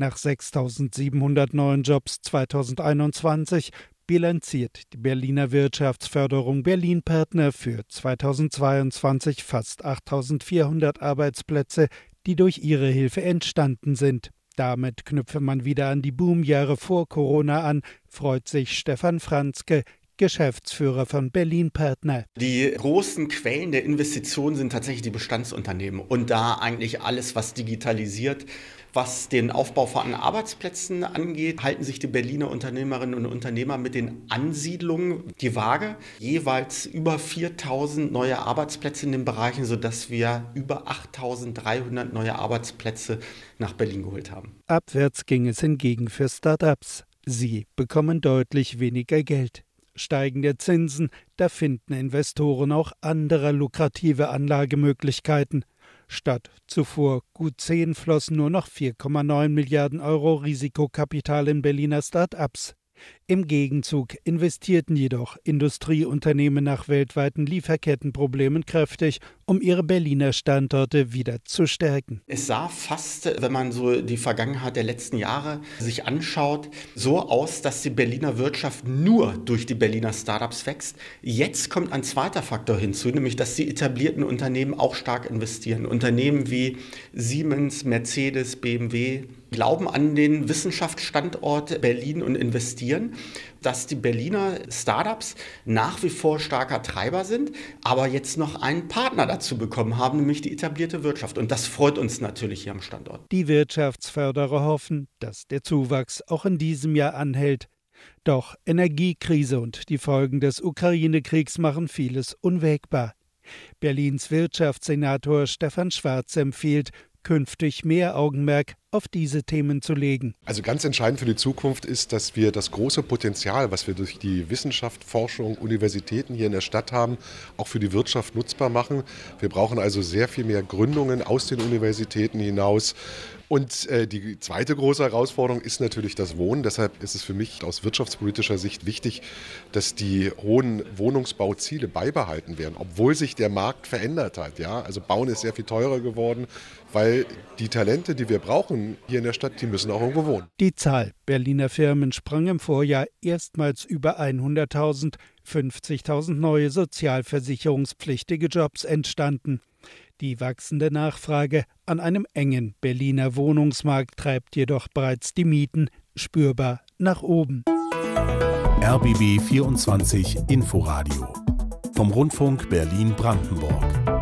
Nach 6.700 neuen Jobs 2021 bilanziert die Berliner Wirtschaftsförderung Berlin Partner für 2022 fast 8.400 Arbeitsplätze, die durch ihre Hilfe entstanden sind. Damit knüpfe man wieder an die Boomjahre vor Corona an, freut sich Stefan Franzke, Geschäftsführer von Berlin Partner. Die großen Quellen der Investitionen sind tatsächlich die Bestandsunternehmen und da eigentlich alles, was digitalisiert. Was den Aufbau von Arbeitsplätzen angeht, halten sich die Berliner Unternehmerinnen und Unternehmer mit den Ansiedlungen die Waage. Jeweils über 4000 neue Arbeitsplätze in den Bereichen, sodass wir über 8300 neue Arbeitsplätze nach Berlin geholt haben. Abwärts ging es hingegen für Start-ups. Sie bekommen deutlich weniger Geld steigende Zinsen, da finden Investoren auch andere lukrative Anlagemöglichkeiten. Statt zuvor gut 10 flossen nur noch 4,9 Milliarden Euro Risikokapital in Berliner Start-ups. Im Gegenzug investierten jedoch Industrieunternehmen nach weltweiten Lieferkettenproblemen kräftig, um ihre Berliner Standorte wieder zu stärken. Es sah fast, wenn man so die Vergangenheit der letzten Jahre sich anschaut, so aus, dass die Berliner Wirtschaft nur durch die Berliner Startups wächst. Jetzt kommt ein zweiter Faktor hinzu, nämlich dass die etablierten Unternehmen auch stark investieren. Unternehmen wie Siemens, Mercedes, BMW, glauben an den Wissenschaftsstandort Berlin und investieren, dass die Berliner Startups nach wie vor starker Treiber sind, aber jetzt noch einen Partner dazu bekommen haben, nämlich die etablierte Wirtschaft. Und das freut uns natürlich hier am Standort. Die Wirtschaftsförderer hoffen, dass der Zuwachs auch in diesem Jahr anhält. Doch Energiekrise und die Folgen des Ukraine-Kriegs machen vieles unwägbar. Berlins Wirtschaftssenator Stefan Schwarz empfiehlt, künftig mehr Augenmerk auf diese Themen zu legen. Also ganz entscheidend für die Zukunft ist, dass wir das große Potenzial, was wir durch die Wissenschaft, Forschung, Universitäten hier in der Stadt haben, auch für die Wirtschaft nutzbar machen. Wir brauchen also sehr viel mehr Gründungen aus den Universitäten hinaus. Und äh, die zweite große Herausforderung ist natürlich das Wohnen. Deshalb ist es für mich aus wirtschaftspolitischer Sicht wichtig, dass die hohen Wohnungsbauziele beibehalten werden, obwohl sich der Markt verändert hat. Ja? Also Bauen ist sehr viel teurer geworden, weil die Talente, die wir brauchen hier in der Stadt, die müssen auch irgendwo wohnen. Die Zahl Berliner Firmen sprang im Vorjahr erstmals über 100.000. 50.000 neue sozialversicherungspflichtige Jobs entstanden. Die wachsende Nachfrage an einem engen Berliner Wohnungsmarkt treibt jedoch bereits die Mieten spürbar nach oben. RBB 24 Inforadio vom Rundfunk Berlin-Brandenburg.